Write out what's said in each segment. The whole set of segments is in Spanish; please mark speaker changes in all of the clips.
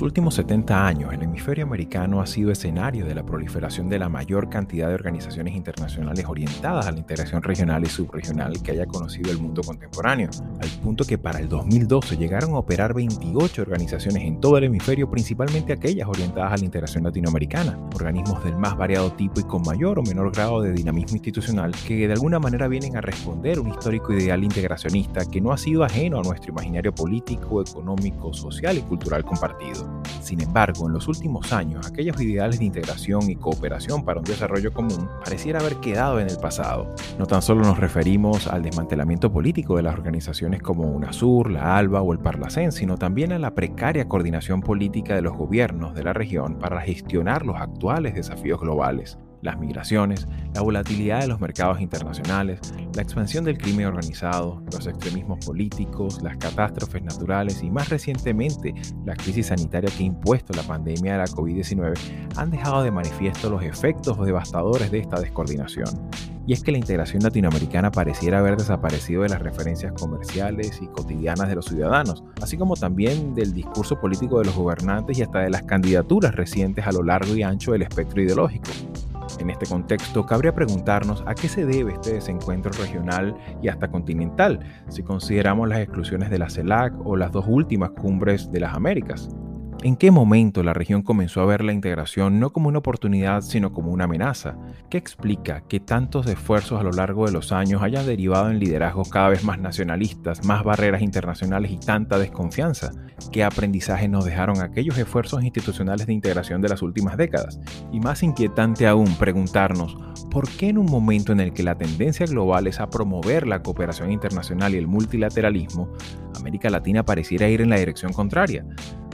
Speaker 1: los últimos 70 años, el hemisferio americano ha sido escenario de la proliferación de la mayor cantidad de organizaciones internacionales orientadas a la integración regional y subregional que haya conocido el mundo contemporáneo, al punto que para el 2012 llegaron a operar 28 organizaciones en todo el hemisferio, principalmente aquellas orientadas a la integración latinoamericana, organismos del más variado tipo y con mayor o menor grado de dinamismo institucional que de alguna manera vienen a responder un histórico ideal integracionista que no ha sido ajeno a nuestro imaginario político, económico, social y cultural compartido. Sin embargo, en los últimos años, aquellos ideales de integración y cooperación para un desarrollo común pareciera haber quedado en el pasado. No tan solo nos referimos al desmantelamiento político de las organizaciones como UNASUR, la ALBA o el Parlacén, sino también a la precaria coordinación política de los gobiernos de la región para gestionar los actuales desafíos globales las migraciones, la volatilidad de los mercados internacionales, la expansión del crimen organizado, los extremismos políticos, las catástrofes naturales y más recientemente la crisis sanitaria que ha impuesto la pandemia de la COVID-19 han dejado de manifiesto los efectos devastadores de esta descoordinación. Y es que la integración latinoamericana pareciera haber desaparecido de las referencias comerciales y cotidianas de los ciudadanos, así como también del discurso político de los gobernantes y hasta de las candidaturas recientes a lo largo y ancho del espectro ideológico. En este contexto, cabría preguntarnos a qué se debe este desencuentro regional y hasta continental, si consideramos las exclusiones de la CELAC o las dos últimas cumbres de las Américas. ¿En qué momento la región comenzó a ver la integración no como una oportunidad, sino como una amenaza? ¿Qué explica que tantos esfuerzos a lo largo de los años hayan derivado en liderazgos cada vez más nacionalistas, más barreras internacionales y tanta desconfianza? ¿Qué aprendizaje nos dejaron aquellos esfuerzos institucionales de integración de las últimas décadas? Y más inquietante aún, preguntarnos, ¿por qué en un momento en el que la tendencia global es a promover la cooperación internacional y el multilateralismo, América Latina pareciera ir en la dirección contraria?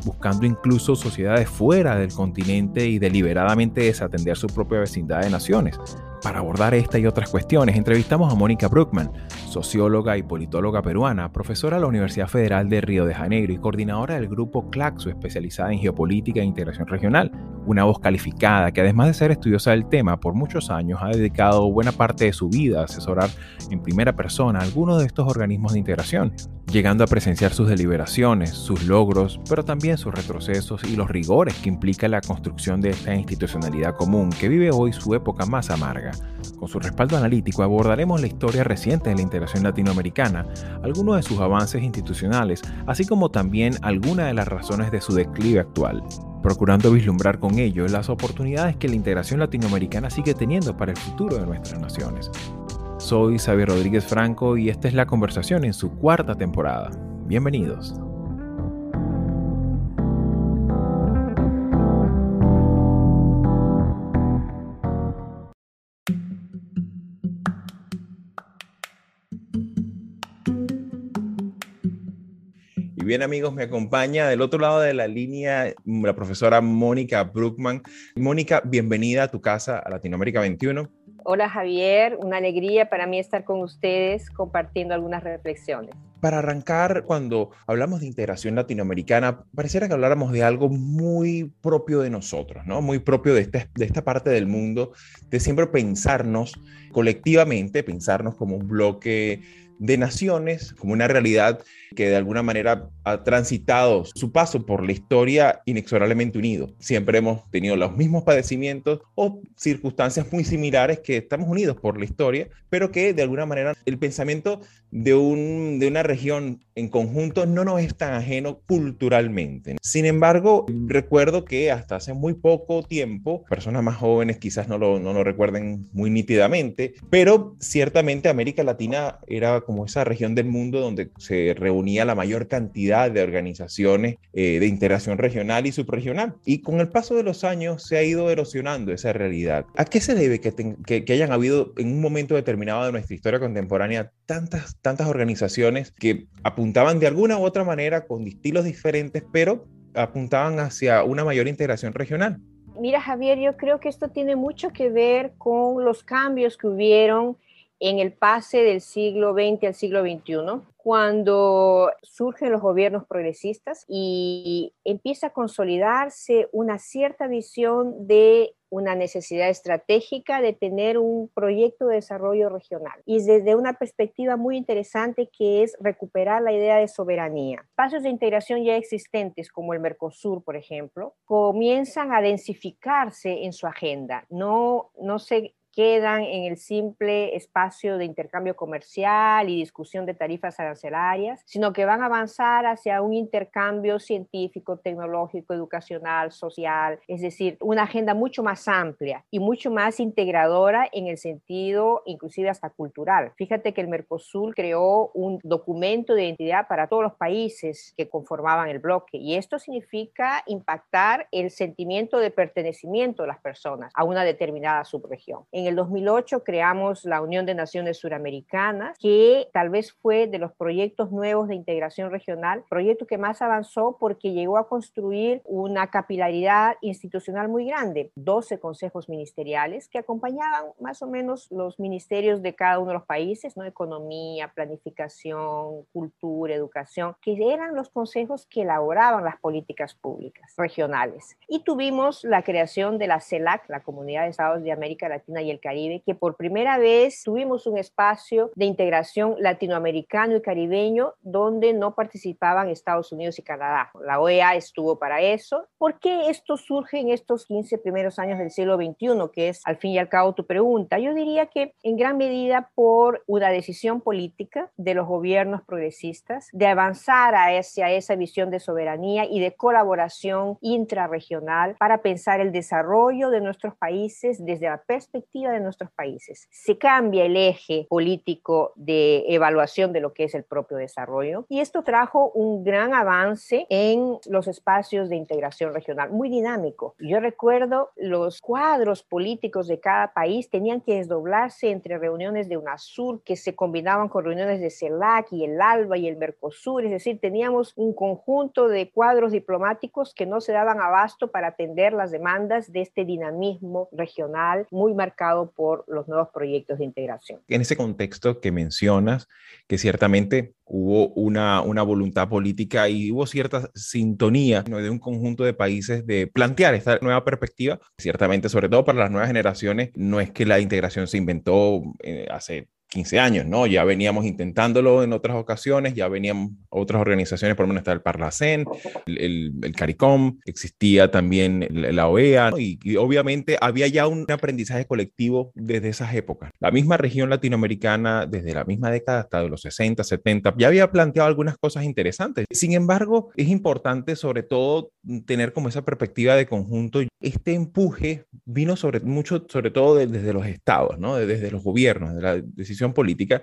Speaker 1: Buscando incluso sociedades fuera del continente y deliberadamente desatender su propia vecindad de naciones. Para abordar esta y otras cuestiones, entrevistamos a Mónica Bruckman, socióloga y politóloga peruana, profesora de la Universidad Federal de Río de Janeiro y coordinadora del grupo CLACSO especializada en geopolítica e integración regional, una voz calificada que además de ser estudiosa del tema por muchos años ha dedicado buena parte de su vida a asesorar en primera persona algunos de estos organismos de integración, llegando a presenciar sus deliberaciones, sus logros, pero también sus retrocesos y los rigores que implica la construcción de esta institucionalidad común que vive hoy su época más amarga. Con su respaldo analítico abordaremos la historia reciente de la integración latinoamericana, algunos de sus avances institucionales, así como también algunas de las razones de su declive actual procurando vislumbrar con ello las oportunidades que la integración latinoamericana sigue teniendo para el futuro de nuestras naciones. Soy Xavier Rodríguez Franco y esta es la conversación en su cuarta temporada. Bienvenidos. Bien amigos, me acompaña del otro lado de la línea la profesora Mónica Bruckman. Mónica, bienvenida a tu casa, a Latinoamérica 21.
Speaker 2: Hola Javier, una alegría para mí estar con ustedes compartiendo algunas reflexiones.
Speaker 1: Para arrancar, cuando hablamos de integración latinoamericana, pareciera que habláramos de algo muy propio de nosotros, ¿no? Muy propio de esta, de esta parte del mundo, de siempre pensarnos colectivamente, pensarnos como un bloque de naciones, como una realidad que de alguna manera ha transitado su paso por la historia inexorablemente unido. Siempre hemos tenido los mismos padecimientos o circunstancias muy similares que estamos unidos por la historia, pero que de alguna manera el pensamiento de, un, de una región en conjunto no nos es tan ajeno culturalmente. Sin embargo, recuerdo que hasta hace muy poco tiempo, personas más jóvenes quizás no lo, no lo recuerden muy nítidamente, pero ciertamente América Latina era como esa región del mundo donde se reunía la mayor cantidad de organizaciones eh, de integración regional y subregional. Y con el paso de los años se ha ido erosionando esa realidad. ¿A qué se debe que, que, hayan habido en un momento determinado de nuestra historia contemporánea tantas, tantas organizaciones que apuntaban de alguna u otra manera con estilos diferentes, pero apuntaban hacia una mayor integración regional?
Speaker 2: Mira, Javier, yo creo que esto tiene mucho que ver con los cambios que hubieron en el pase del siglo XX al siglo XXI, cuando surgen los gobiernos progresistas y empieza a consolidarse una cierta visión de una necesidad estratégica de tener un proyecto de desarrollo regional y desde una perspectiva muy interesante que es recuperar la idea de soberanía. Espacios de integración ya existentes como el Mercosur, por ejemplo, comienzan a densificarse en su agenda. No, no se quedan en el simple espacio de intercambio comercial y discusión de tarifas arancelarias, sino que van a avanzar hacia un intercambio científico, tecnológico, educacional, social, es decir, una agenda mucho más amplia y mucho más integradora en el sentido inclusive hasta cultural. Fíjate que el Mercosur creó un documento de identidad para todos los países que conformaban el bloque y esto significa impactar el sentimiento de pertenecimiento de las personas a una determinada subregión. En en el 2008 creamos la Unión de Naciones Suramericanas, que tal vez fue de los proyectos nuevos de integración regional, proyecto que más avanzó porque llegó a construir una capilaridad institucional muy grande, 12 consejos ministeriales que acompañaban más o menos los ministerios de cada uno de los países, ¿no? Economía, planificación, cultura, educación, que eran los consejos que elaboraban las políticas públicas regionales. Y tuvimos la creación de la CELAC, la Comunidad de Estados de América Latina y el Caribe, que por primera vez tuvimos un espacio de integración latinoamericano y caribeño donde no participaban Estados Unidos y Canadá. La OEA estuvo para eso. ¿Por qué esto surge en estos 15 primeros años del siglo XXI, que es al fin y al cabo tu pregunta? Yo diría que en gran medida por una decisión política de los gobiernos progresistas de avanzar hacia esa visión de soberanía y de colaboración intrarregional para pensar el desarrollo de nuestros países desde la perspectiva de nuestros países. Se cambia el eje político de evaluación de lo que es el propio desarrollo y esto trajo un gran avance en los espacios de integración regional, muy dinámico. Yo recuerdo los cuadros políticos de cada país tenían que desdoblarse entre reuniones de UNASUR que se combinaban con reuniones de CELAC y el ALBA y el Mercosur, es decir, teníamos un conjunto de cuadros diplomáticos que no se daban abasto para atender las demandas de este dinamismo regional muy marcado por los nuevos proyectos de integración.
Speaker 1: En ese contexto que mencionas, que ciertamente hubo una, voluntad política y hubo cierta sintonía de un conjunto de países de plantear esta nueva perspectiva, ciertamente, sobre todo para las nuevas generaciones, no es que la integración se inventó eh, hace 15 años, ¿no? Ya veníamos intentándolo en otras ocasiones, ya venían otras organizaciones, por lo menos está el Parlacen, el, el, CARICOM, existía también la OEA, y, y, obviamente había ya un aprendizaje colectivo desde esas épocas. La misma región latinoamericana, desde la misma década hasta los 60, 70, ya había planteado algunas cosas interesantes. Sin embargo, es importante sobre todo tener como esa perspectiva de conjunto. Este empuje vino sobre mucho, sobre todo desde los estados, ¿no? Desde los gobiernos, de la decisión política,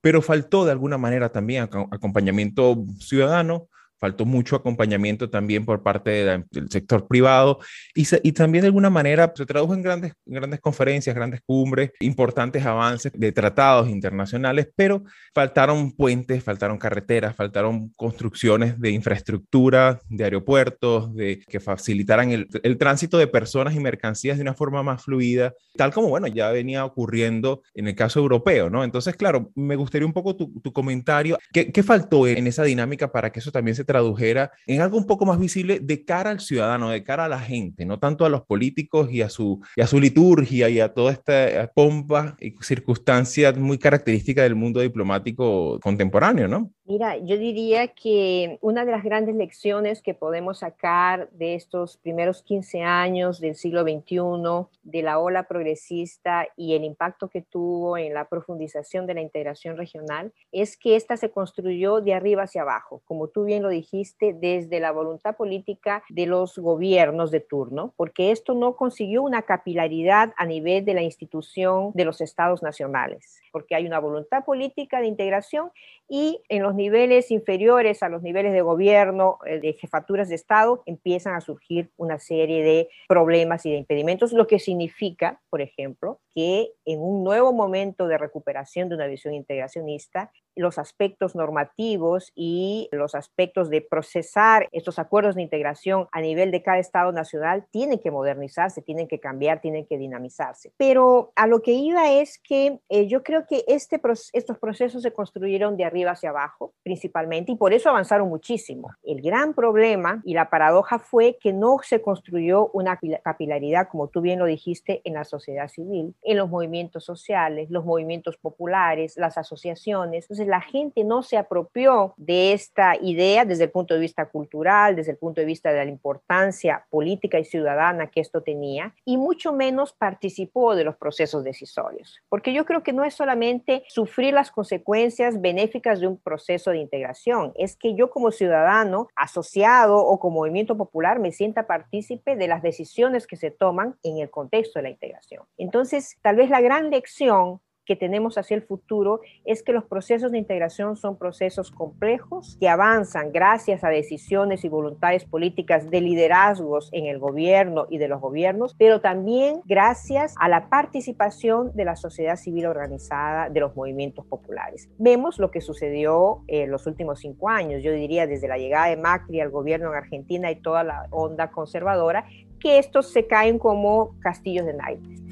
Speaker 1: pero faltó de alguna manera también acompañamiento ciudadano, faltó mucho acompañamiento también por parte del sector privado y, y, también de alguna manera se tradujo en grandes, grandes conferencias, grandes cumbres, importantes avances de tratados internacionales, pero faltaron puentes, faltaron carreteras, faltaron construcciones de infraestructura, de aeropuertos, de que facilitaran el, el tránsito de personas y mercancías de una forma más fluida, tal como, bueno, ya venía ocurriendo en el caso europeo, ¿no? Entonces, claro, me gustaría un poco tu, tu comentario. ¿Qué, ¿Qué faltó en esa dinámica para que eso también se tradujera en algo un poco más visible de cara al ciudadano, de cara a la gente, no tanto a los políticos y a su, y a su liturgia y a toda esta pompa y circunstancia muy característica del mundo diplomático contemporáneo, ¿no?
Speaker 2: Mira, yo diría que una de las grandes lecciones que podemos sacar de estos primeros 15 años del siglo XXI, de la ola progresista y el impacto que tuvo en la profundización de la integración regional, es que esta se construyó de arriba hacia abajo, como tú bien lo dijiste, desde la voluntad política de los gobiernos de turno, porque esto no consiguió una capilaridad a nivel de la institución de los estados nacionales, porque hay una voluntad política de integración y en los niveles inferiores a los niveles de gobierno, eh, de jefaturas de Estado, empiezan a surgir una serie de problemas y de impedimentos, lo que significa, por ejemplo, que en un nuevo momento de recuperación de una visión integracionista, los aspectos normativos y los aspectos de procesar estos acuerdos de integración a nivel de cada Estado nacional tienen que modernizarse, tienen que cambiar, tienen que dinamizarse. Pero a lo que iba es que eh, yo creo que este, estos procesos se construyeron de arriba hacia abajo, principalmente, y por eso avanzaron muchísimo. El gran problema y la paradoja fue que no se construyó una capilaridad, como tú bien lo dijiste, en la sociedad civil, en los movimientos sociales, los movimientos populares, las asociaciones. Entonces, la gente no se apropió de esta idea desde el punto de vista cultural, desde el punto de vista de la importancia política y ciudadana que esto tenía, y mucho menos participó de los procesos decisorios. Porque yo creo que no es solamente sufrir las consecuencias benéficas de un proceso de integración, es que yo como ciudadano asociado o como movimiento popular me sienta partícipe de las decisiones que se toman en el contexto de la integración. Entonces, tal vez la gran lección que tenemos hacia el futuro es que los procesos de integración son procesos complejos que avanzan gracias a decisiones y voluntades políticas de liderazgos en el gobierno y de los gobiernos, pero también gracias a la participación de la sociedad civil organizada, de los movimientos populares. Vemos lo que sucedió en los últimos cinco años, yo diría desde la llegada de Macri al gobierno en Argentina y toda la onda conservadora, que estos se caen como castillos de naipes.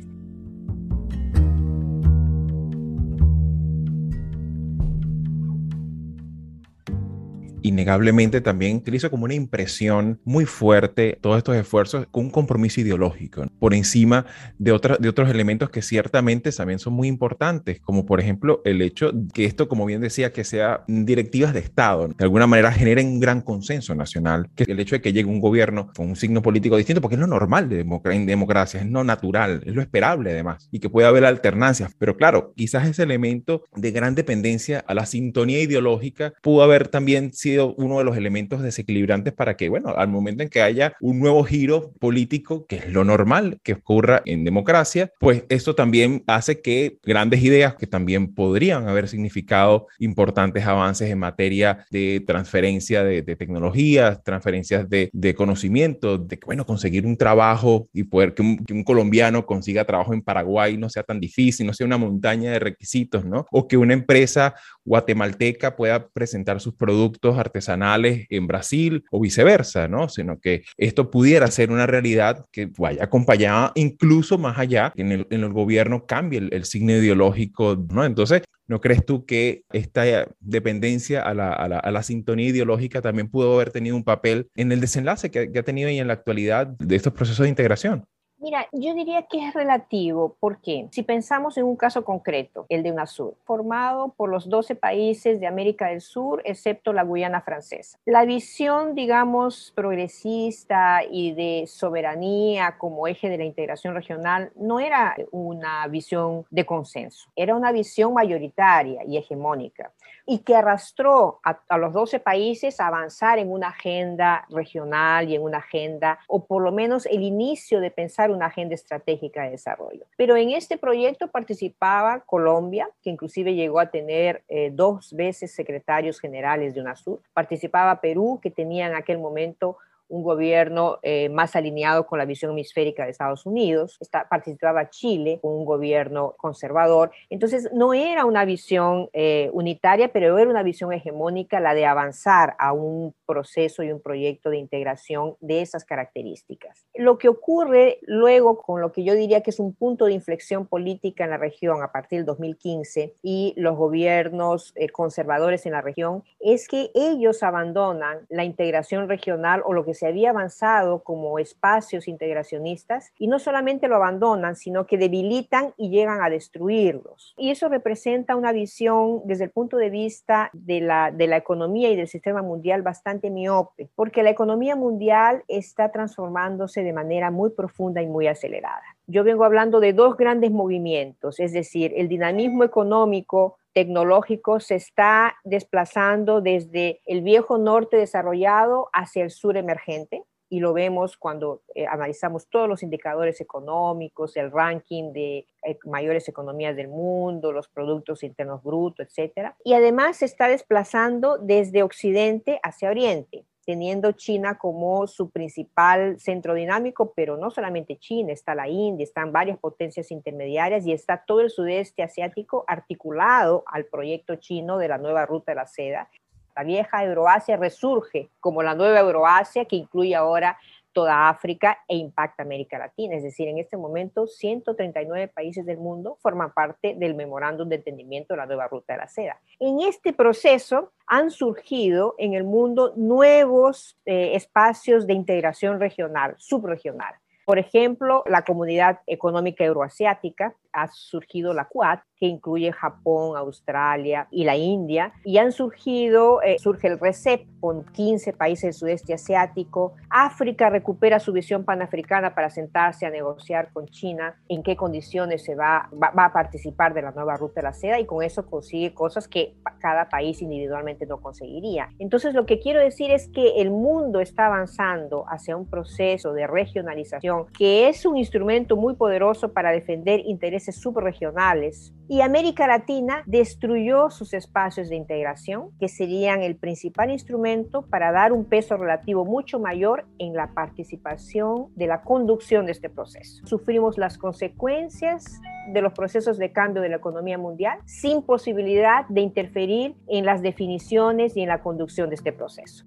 Speaker 1: Innegablemente también utilizo como una impresión muy fuerte todos estos esfuerzos con un compromiso ideológico por encima de, de otros elementos que ciertamente también son muy importantes, como por ejemplo el hecho que esto, como bien decía, que sea directivas de Estado, de alguna manera generen un gran consenso nacional, que el hecho de que llegue un gobierno con un signo político distinto, porque es lo normal de en democracia, es lo natural, es lo esperable además, y que puede haber alternancias, pero claro, quizás ese elemento de gran dependencia a la sintonía ideológica pudo haber también sido uno de los elementos desequilibrantes para que, bueno, al momento en que haya un nuevo giro político, que es lo normal que ocurra en democracia, pues esto también hace que grandes ideas que también podrían haber significado importantes avances en materia de transferencia de, tecnologías, transferencias de, de, conocimiento, de, bueno, conseguir un trabajo y poder que un colombiano consiga trabajo en Paraguay no sea tan difícil, no sea una montaña de requisitos, ¿no? O que una empresa guatemalteca pueda presentar sus productos artesanales en Brasil o viceversa, ¿no? Sino que esto pudiera ser una realidad que vaya acompañada incluso más allá, que en el, en el gobierno cambie el, signo ideológico, ¿no? Entonces, ¿no crees tú que esta dependencia a la, a la, a la sintonía ideológica también pudo haber tenido un papel en el desenlace que ha tenido y en la actualidad de estos procesos de integración?
Speaker 2: Mira, yo diría que es relativo, porque si pensamos en un caso concreto, el de UNASUR, formado por los 12 países de América del Sur, excepto la Guyana francesa. La visión, digamos, progresista y de soberanía como eje de la integración regional no era una visión de consenso, era una visión mayoritaria y hegemónica y que arrastró a, los 12 países a avanzar en una agenda regional y en una agenda, o por lo menos el inicio de pensar una agenda estratégica de desarrollo. Pero en este proyecto participaba Colombia, que inclusive llegó a tener eh, dos veces secretarios generales de UNASUR, participaba Perú, que tenía en aquel momento un gobierno eh, más alineado con la visión hemisférica de Estados Unidos, Está, participaba Chile con un gobierno conservador, entonces no era una visión eh, unitaria, pero era una visión hegemónica la de avanzar a un proceso y un proyecto de integración de esas características. Lo que ocurre luego con lo que yo diría que es un punto de inflexión política en la región a partir del 2015 y los gobiernos eh, conservadores en la región es que ellos abandonan la integración regional o lo que se había avanzado como espacios integracionistas y no solamente lo abandonan, sino que debilitan y llegan a destruirlos. Y eso representa una visión desde el punto de vista de la, de la economía y del sistema mundial bastante miope, porque la economía mundial está transformándose de manera muy profunda y muy acelerada. Yo vengo hablando de dos grandes movimientos, es decir, el dinamismo económico tecnológico se está desplazando desde el viejo norte desarrollado hacia el sur emergente y lo vemos cuando eh, analizamos todos los indicadores económicos, el ranking de eh, mayores economías del mundo, los productos internos brutos, etc. Y además se está desplazando desde occidente hacia oriente. Teniendo China como su principal centro dinámico, pero no solamente China, está la India, están varias potencias intermediarias y está todo el sudeste asiático articulado al proyecto chino de la nueva ruta de la seda. La vieja Euroasia resurge como la nueva Euroasia que incluye ahora toda África e impacta América Latina. Es decir, en este momento 139 países del mundo forman parte del memorándum de entendimiento de la nueva ruta de la seda. En este proceso han surgido en el mundo nuevos eh, espacios de integración regional, subregional. Por ejemplo, la Comunidad Económica Euroasiática, ha surgido la Quad, que incluye Japón, Australia y la India, y han surgido, eh, surge el RECEP con 15 países del sudeste asiático. África recupera su visión panafricana para sentarse a negociar con China en qué condiciones se va, va, va a participar de la nueva ruta de la seda y con eso consigue cosas que cada país individualmente no conseguiría. Entonces, lo que quiero decir es que el mundo está avanzando hacia un proceso de regionalización que es un instrumento muy poderoso para defender intereses subregionales. Y América Latina destruyó sus espacios de integración, que serían el principal instrumento para dar un peso relativo mucho mayor en la participación de la conducción de este proceso. Sufrimos las consecuencias de los procesos de cambio de la economía mundial sin posibilidad de interferir en las definiciones y en la conducción de este proceso.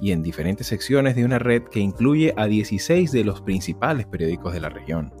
Speaker 1: y en diferentes secciones de una red que incluye a 16 de los principales periódicos de la región.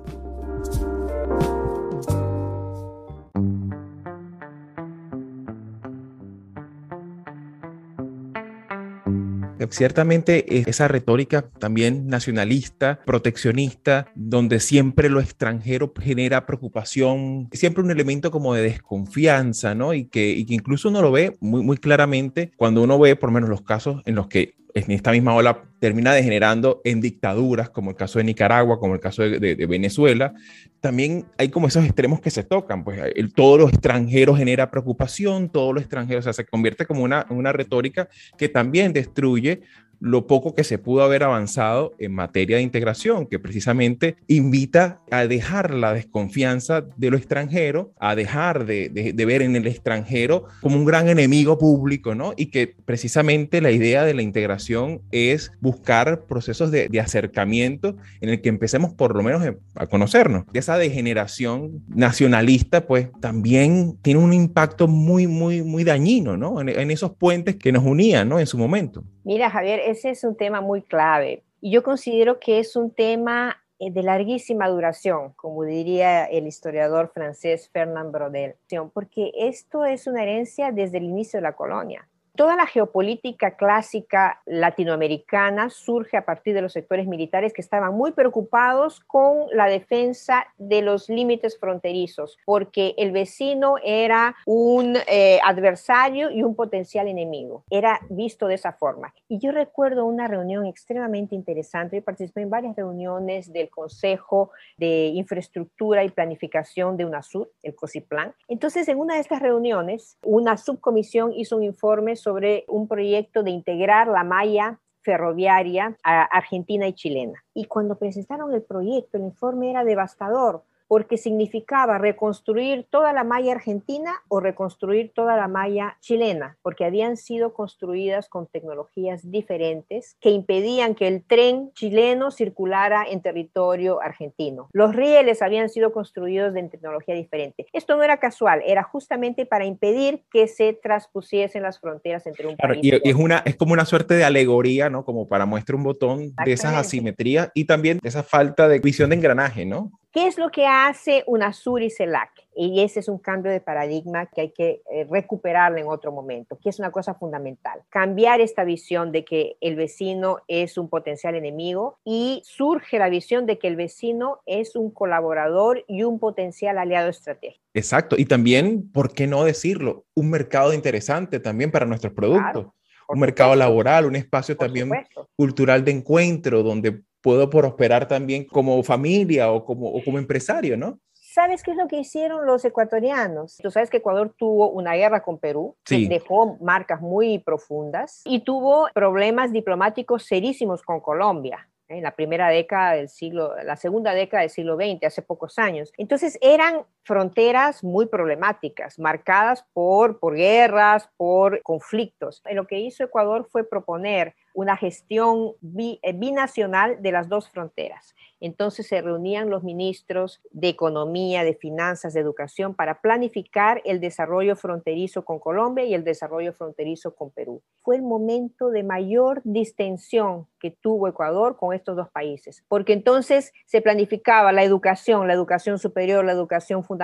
Speaker 1: ciertamente esa retórica también nacionalista, proteccionista, donde siempre lo extranjero genera preocupación, siempre un elemento como de desconfianza, ¿no? Y que, incluso uno lo ve muy, muy claramente cuando uno ve por menos los casos en los que en esta misma ola termina degenerando en dictaduras, como el caso de Nicaragua, como el caso de, Venezuela, también hay como esos extremos que se tocan, pues el, todo lo extranjero genera preocupación, todo lo extranjero, o sea, se convierte como una, una retórica que también destruye lo poco que se pudo haber avanzado en materia de integración, que precisamente invita a dejar la desconfianza de lo extranjero, a dejar de, ver en el extranjero como un gran enemigo público, ¿no? Y que precisamente la idea de la integración es buscar procesos de, acercamiento en el que empecemos por lo menos a conocernos. Esa degeneración nacionalista, pues también tiene un impacto muy, muy, muy dañino, ¿no? En, en esos puentes que nos unían, ¿no? En su momento.
Speaker 2: Mira, Javier, ese es un tema muy clave. Y yo considero que es un tema eh, de larguísima duración, como diría el historiador francés Fernand Brodel, porque esto es una herencia desde el inicio de la colonia. Toda la geopolítica clásica latinoamericana surge a partir de los sectores militares que estaban muy preocupados con la defensa de los límites fronterizos, porque el vecino era un eh, adversario y un potencial enemigo. Era visto de esa forma. Y yo recuerdo una reunión extremadamente interesante. Yo participé en varias reuniones del Consejo de Infraestructura y Planificación de UNASUR, el COSIPLAN. Entonces, en una de estas reuniones, una subcomisión hizo un informe sobre un proyecto de integrar la malla ferroviaria a argentina y chilena. Y cuando presentaron el proyecto, el informe era devastador porque significaba reconstruir toda la malla argentina o reconstruir toda la malla chilena, porque habían sido construidas con tecnologías diferentes que impedían que el tren chileno circulara en territorio argentino. Los rieles habían sido construidos en tecnología diferente. Esto no era casual, era justamente para impedir que se transpusiesen las fronteras entre un país
Speaker 1: y, y es una es como una suerte de alegoría, ¿no? Como para muestra un botón de esas asimetrías y también de esa falta de visión de engranaje, ¿no?
Speaker 2: ¿Qué es lo que hace UNASUR y CELAC? Y ese es un cambio de paradigma que hay que eh, recuperarlo en otro momento, que es una cosa fundamental. Cambiar esta visión de que el vecino es un potencial enemigo y surge la visión de que el vecino es un colaborador y un potencial aliado estratégico.
Speaker 1: Exacto. Y también, ¿por qué no decirlo? Un mercado interesante también para nuestros productos. un mercado laboral, un espacio también cultural de encuentro donde puedo prosperar también como familia o como, o como empresario, ¿no?
Speaker 2: ¿Sabes qué es lo que hicieron los ecuatorianos? Tú sabes que Ecuador tuvo una guerra con Perú, que dejó marcas muy profundas y tuvo problemas diplomáticos serísimos con Colombia en la primera década del siglo, la segunda década del siglo XX, hace pocos años. Entonces eran fronteras muy problemáticas, marcadas por, por guerras, por conflictos. Lo que hizo Ecuador fue proponer una gestión eh, binacional de las dos fronteras. Entonces se reunían los ministros de Economía, de Finanzas, de Educación para planificar el desarrollo fronterizo con Colombia y el desarrollo fronterizo con Perú. Fue el momento de mayor distensión que tuvo Ecuador con estos dos países, porque entonces se planificaba la educación, la educación superior, la educación fundamental,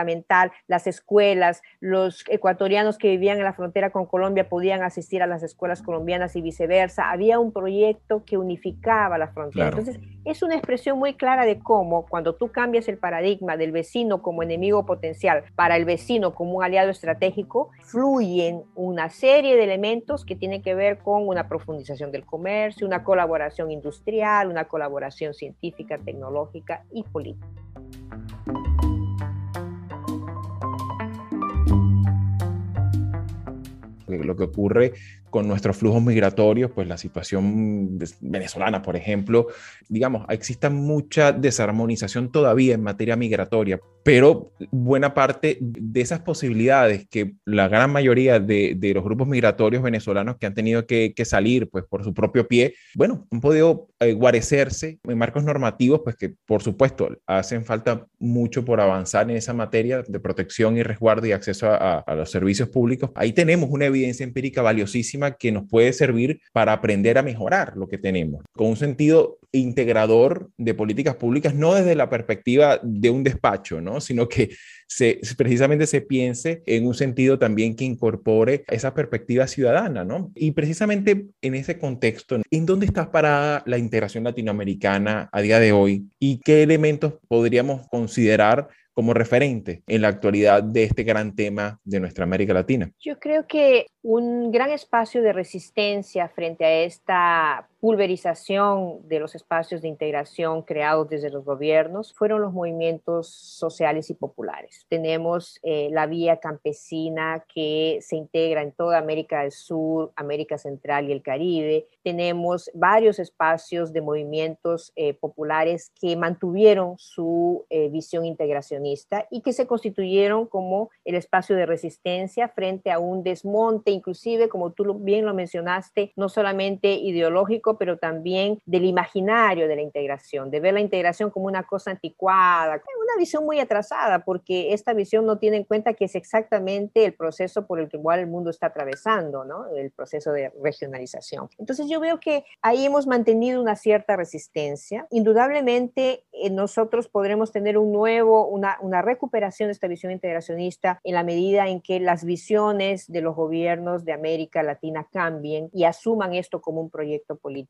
Speaker 2: las escuelas, los ecuatorianos que vivían en la frontera con Colombia podían asistir a las escuelas colombianas y viceversa. Había un proyecto que unificaba la frontera. Entonces, es una expresión muy clara de cómo cuando tú cambias el paradigma del vecino como enemigo potencial para el vecino como un aliado estratégico, fluyen una serie de elementos que tienen que ver con una profundización del comercio, una colaboración industrial, una colaboración científica, tecnológica y política.
Speaker 1: Lo que ocurre con nuestros flujos migratorios, pues la situación venezolana, por ejemplo, digamos, existe mucha desarmonización todavía en materia migratoria, pero buena parte de esas posibilidades que la gran mayoría de, los grupos migratorios venezolanos que han tenido que, salir pues por su propio pie, bueno, han podido eh, guarecerse en marcos normativos, pues que por supuesto hacen falta mucho por avanzar en esa materia de protección y resguardo y acceso a los servicios públicos. Ahí tenemos una evidencia empírica valiosísima que nos puede servir para aprender a mejorar lo que tenemos, con un sentido integrador de políticas públicas, no desde la perspectiva de un despacho, ¿no? sino que se, precisamente se piense en un sentido también que incorpore esa perspectiva ciudadana. ¿no? Y precisamente en ese contexto, ¿en dónde está parada la integración latinoamericana a día de hoy y qué elementos podríamos considerar como referente en la actualidad de este gran tema de nuestra América Latina?
Speaker 2: Yo creo que un gran espacio de resistencia frente a esta pulverización de los espacios de integración creados desde los gobiernos fueron los movimientos sociales y populares. Tenemos eh, la vía campesina que se integra en toda América del Sur, América Central y el Caribe. Tenemos varios espacios de movimientos eh, populares que mantuvieron su eh, visión integracionista y que se constituyeron como el espacio de resistencia frente a un desmonte, inclusive, como tú bien lo mencionaste, no solamente ideológico, pero también del imaginario de la integración, de ver la integración como una cosa anticuada, una visión muy atrasada, porque esta visión no tiene en cuenta que es exactamente el proceso por el que igual el mundo está atravesando, ¿no? El proceso de regionalización. Entonces yo veo que ahí hemos mantenido una cierta resistencia. Indudablemente eh, nosotros podremos tener un nuevo, una, una recuperación de esta visión integracionista en la medida en que las visiones de los gobiernos de América Latina cambien y asuman esto como un proyecto político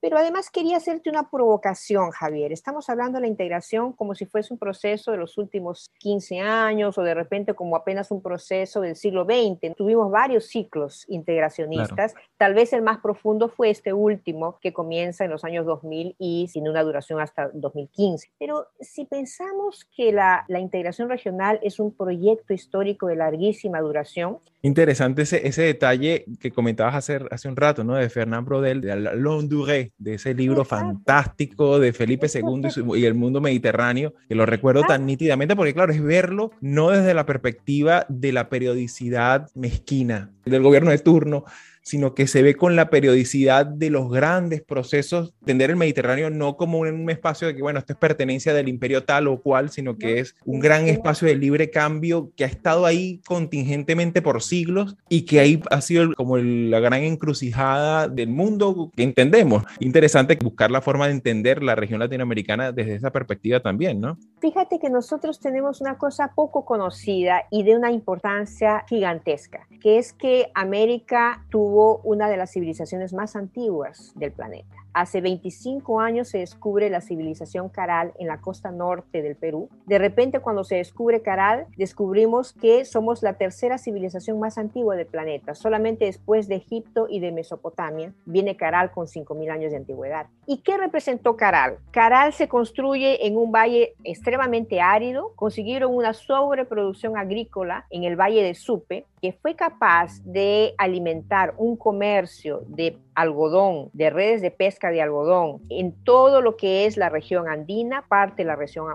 Speaker 2: pero además quería hacerte una provocación, Javier. Estamos hablando de la integración como si fuese un proceso de los últimos 15 años o de repente como apenas un proceso del siglo XX. Tuvimos varios ciclos integracionistas. Tal vez el más profundo fue este último que comienza en los años 2000 y sin una duración hasta 2015. Pero si pensamos que la, la integración regional es un proyecto histórico de larguísima duración.
Speaker 1: Interesante ese, ese detalle que comentabas hace, hace un rato, ¿no? De Fernand Brodel, de De ese libro fantástico de Felipe II y, el mundo mediterráneo, que lo recuerdo tan nítidamente porque, claro, es verlo no desde la perspectiva de la periodicidad mezquina del gobierno de turno, sino que se ve con la periodicidad de los grandes procesos, entender el Mediterráneo no como un espacio de que, bueno, esto es pertenencia del imperio tal o cual, sino que es un gran espacio de libre cambio que ha estado ahí contingentemente por siglos y que ahí ha sido como la gran encrucijada del mundo que entendemos. Interesante buscar la forma de entender la región latinoamericana desde esa perspectiva también, ¿no?
Speaker 2: Fíjate que nosotros tenemos una cosa poco conocida y de una importancia gigantesca, que es que América tuvo una de las civilizaciones más antiguas del planeta. Hace 25 años se descubre la civilización Caral en la costa norte del Perú. De repente cuando se descubre Caral, descubrimos que somos la tercera civilización más antigua del planeta. Solamente después de Egipto y de Mesopotamia viene Caral con 5.000 años de antigüedad. ¿Y qué representó Caral? Caral se construye en un valle extremadamente árido. Consiguieron una sobreproducción agrícola en el valle de Supe que fue capaz de alimentar un comercio de algodón, de redes de pesca de algodón en todo lo que es la región andina, parte de la región,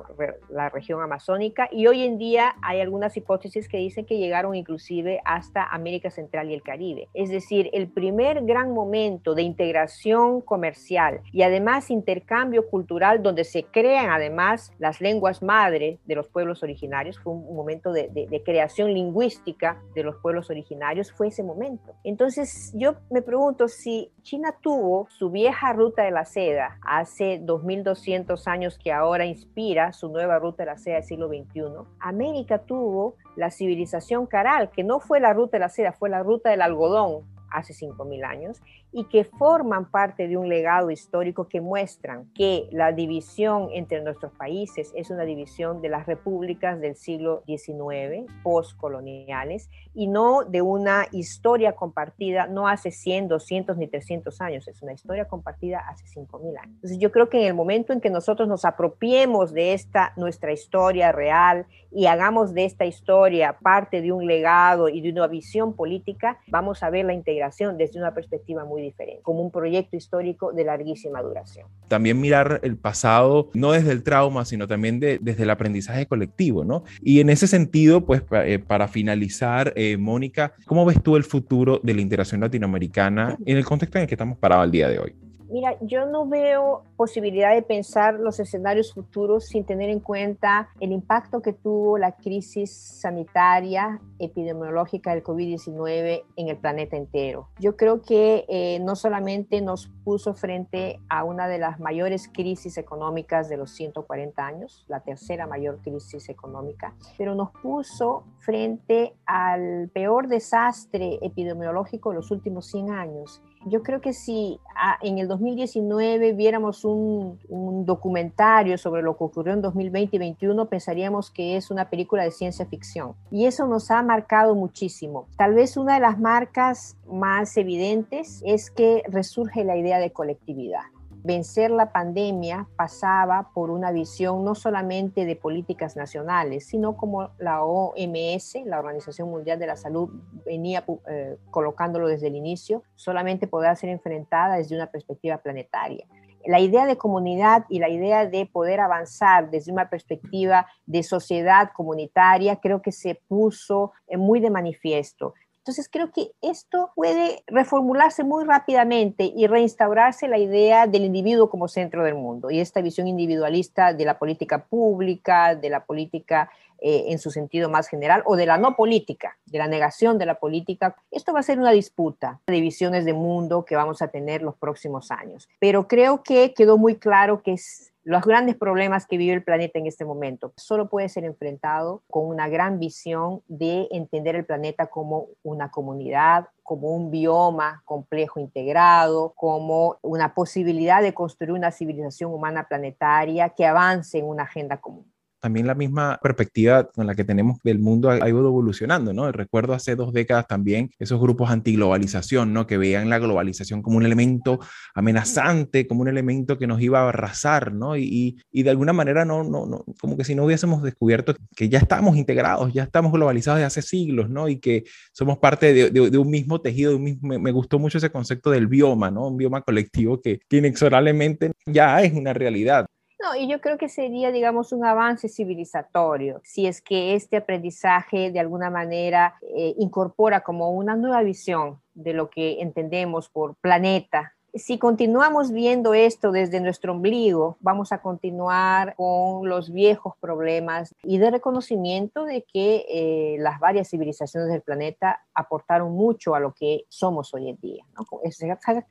Speaker 2: la región amazónica y hoy en día hay algunas hipótesis que dicen que llegaron inclusive hasta América Central y el Caribe. Es decir, el primer gran momento de integración comercial y además intercambio cultural donde se crean además las lenguas madre de los pueblos originarios, fue un momento de, de creación lingüística de los pueblos originarios, fue ese momento. Entonces yo me pregunto si China tuvo su vieja ruta de la seda hace 2200 años que ahora inspira su nueva ruta de la seda del siglo XXI. América tuvo la civilización Caral, que no fue la ruta de la seda, fue la ruta del algodón hace 5.000 años y que forman parte de un legado histórico que muestran que la división entre nuestros países es una división de las repúblicas del siglo XIX, postcoloniales, y no de una historia compartida no hace 100, 200 ni 300 años, es una historia compartida hace 5.000 años. Entonces yo creo que en el momento en que nosotros nos apropiemos de esta nuestra historia real y hagamos de esta historia parte de un legado y de una visión política, vamos a ver la integración desde una perspectiva muy diferente, como un proyecto histórico de larguísima duración.
Speaker 1: También mirar el pasado, no desde el trauma, sino también desde el aprendizaje colectivo, ¿no? Y en ese sentido, pues eh, para finalizar, eh, Mónica, ¿cómo ves tú el futuro de la integración latinoamericana en el contexto en el que estamos parados al día de hoy?
Speaker 2: Mira, yo no veo posibilidad de pensar los escenarios futuros sin tener en cuenta el impacto que tuvo la crisis sanitaria epidemiológica del COVID-19 en el planeta entero. Yo creo que eh, no solamente nos puso frente a una de las mayores crisis económicas de los 140 años, la tercera mayor crisis económica, pero nos puso frente al peor desastre epidemiológico de los últimos 100 años yo creo que si ah, en el 2019 viéramos un, un, documentario sobre lo que ocurrió en 2020 y 2021, pensaríamos que es una película de ciencia ficción. Y eso nos ha marcado muchísimo. Tal vez una de las marcas más evidentes es que resurge la idea de colectividad vencer la pandemia pasaba por una visión no solamente de políticas nacionales, sino como la OMS, la Organización Mundial de la Salud, venía eh, colocándolo desde el inicio, solamente podrá ser enfrentada desde una perspectiva planetaria. La idea de comunidad y la idea de poder avanzar desde una perspectiva de sociedad comunitaria creo que se puso eh, muy de manifiesto. Entonces creo que esto puede reformularse muy rápidamente y reinstaurarse la idea del individuo como centro del mundo y esta visión individualista de la política pública, de la política eh, en su sentido más general o de la no política, de la negación de la política. Esto va a ser una disputa de visiones de mundo que vamos a tener los próximos años. Pero creo que quedó muy claro que es los grandes problemas que vive el planeta en este momento. Solo puede ser enfrentado con una gran visión de entender el planeta como una comunidad, como un bioma complejo integrado, como una posibilidad de construir una civilización humana planetaria que avance en una agenda común
Speaker 1: también la misma perspectiva con la que tenemos del mundo ha, ido evolucionando, ¿no? Recuerdo hace dos décadas también esos grupos antiglobalización, ¿no? Que veían la globalización como un elemento amenazante, como un elemento que nos iba a arrasar, ¿no? Y, y, de alguna manera, no, no, no, como que si no hubiésemos descubierto que ya estamos integrados, ya estamos globalizados desde hace siglos, ¿no? Y que somos parte de, de, un mismo tejido, de un mismo, me, me, gustó mucho ese concepto del bioma, ¿no? Un bioma colectivo que, que inexorablemente ya es una realidad.
Speaker 2: No, y yo creo que sería, digamos, un avance civilizatorio si es que este aprendizaje de alguna manera eh, incorpora como una nueva visión de lo que entendemos por planeta si continuamos viendo esto desde nuestro ombligo, vamos a continuar con los viejos problemas y de reconocimiento de que eh, las varias civilizaciones del planeta aportaron mucho a lo que somos hoy en día.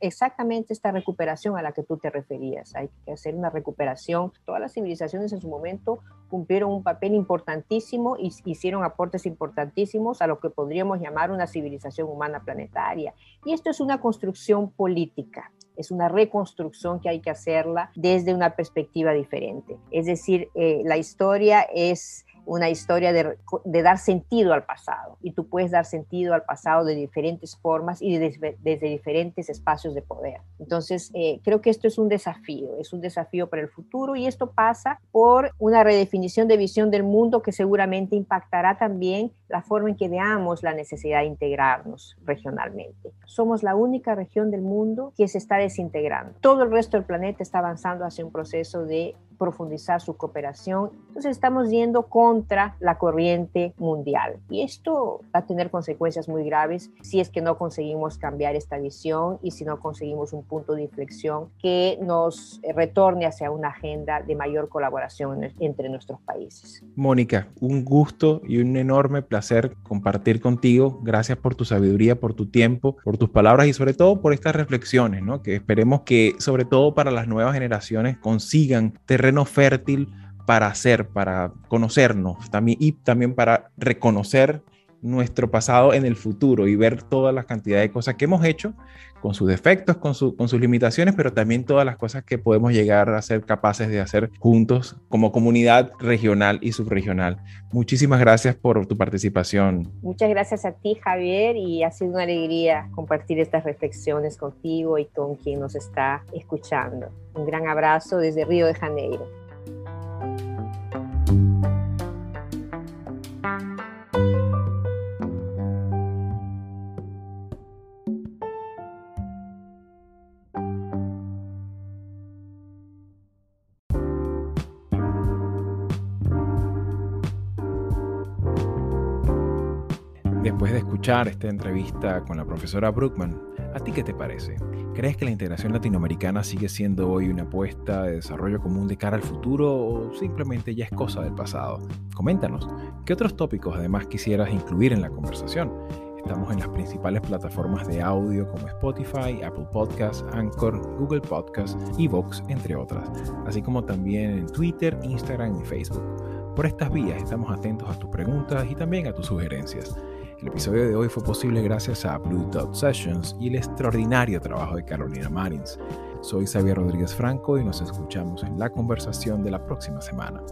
Speaker 2: Exactamente esta recuperación a la que tú te referías. Hay que hacer una recuperación. Todas las civilizaciones en su momento cumplieron un papel importantísimo y hicieron aportes importantísimos a lo que podríamos llamar una civilización humana planetaria. Y esto es una construcción política es una reconstrucción que hay que hacerla desde una perspectiva diferente. Es decir, eh, la historia es una historia de, dar sentido al pasado y tú puedes dar sentido al pasado de diferentes formas y desde, diferentes espacios de poder. Entonces, eh, creo que esto es un desafío, es un desafío para el futuro y esto pasa por una redefinición de visión del mundo que seguramente impactará también la forma en que veamos la necesidad de integrarnos regionalmente. Somos la única región del mundo que se está desintegrando. Todo el resto del planeta está avanzando hacia un proceso de profundizar su cooperación. Entonces estamos yendo contra la corriente mundial y esto va a tener consecuencias muy graves si es que no conseguimos cambiar esta visión y si no conseguimos un punto de inflexión que nos retorne hacia una agenda de mayor colaboración entre nuestros países.
Speaker 1: Mónica, un gusto y un enorme placer compartir contigo. Gracias por tu sabiduría, por tu tiempo, por tus palabras y sobre todo por estas reflexiones, ¿no? Que esperemos que sobre todo para las nuevas generaciones consigan terreno fértil para hacer, para conocernos también y también para reconocer nuestro pasado en el futuro y ver todas las cantidades de cosas que hemos hecho, con sus defectos, con, con sus limitaciones, pero también todas las cosas que podemos llegar a ser capaces de hacer juntos como comunidad regional y subregional. Muchísimas gracias por tu participación.
Speaker 2: Muchas gracias a ti, Javier, y ha sido una alegría compartir estas reflexiones contigo y con quien nos está escuchando. Un gran abrazo desde Río de Janeiro.
Speaker 1: Después de escuchar esta entrevista con la profesora Brookman, ¿a ti qué te parece? ¿Crees que la integración latinoamericana sigue siendo hoy una apuesta de desarrollo común de cara al futuro o simplemente ya es cosa del pasado? Coméntanos, ¿qué otros tópicos además quisieras incluir en la conversación? Estamos en las principales plataformas de audio como Spotify, Apple Podcasts, Anchor, Google Podcasts y Vox, entre otras, así como también en Twitter, Instagram y Facebook. Por estas vías estamos atentos a tus preguntas y también a tus sugerencias. El episodio de hoy fue posible gracias a Blue Dot Sessions y el extraordinario trabajo de Carolina Marins. Soy Xavier Rodríguez Franco y nos escuchamos en la conversación de la próxima semana.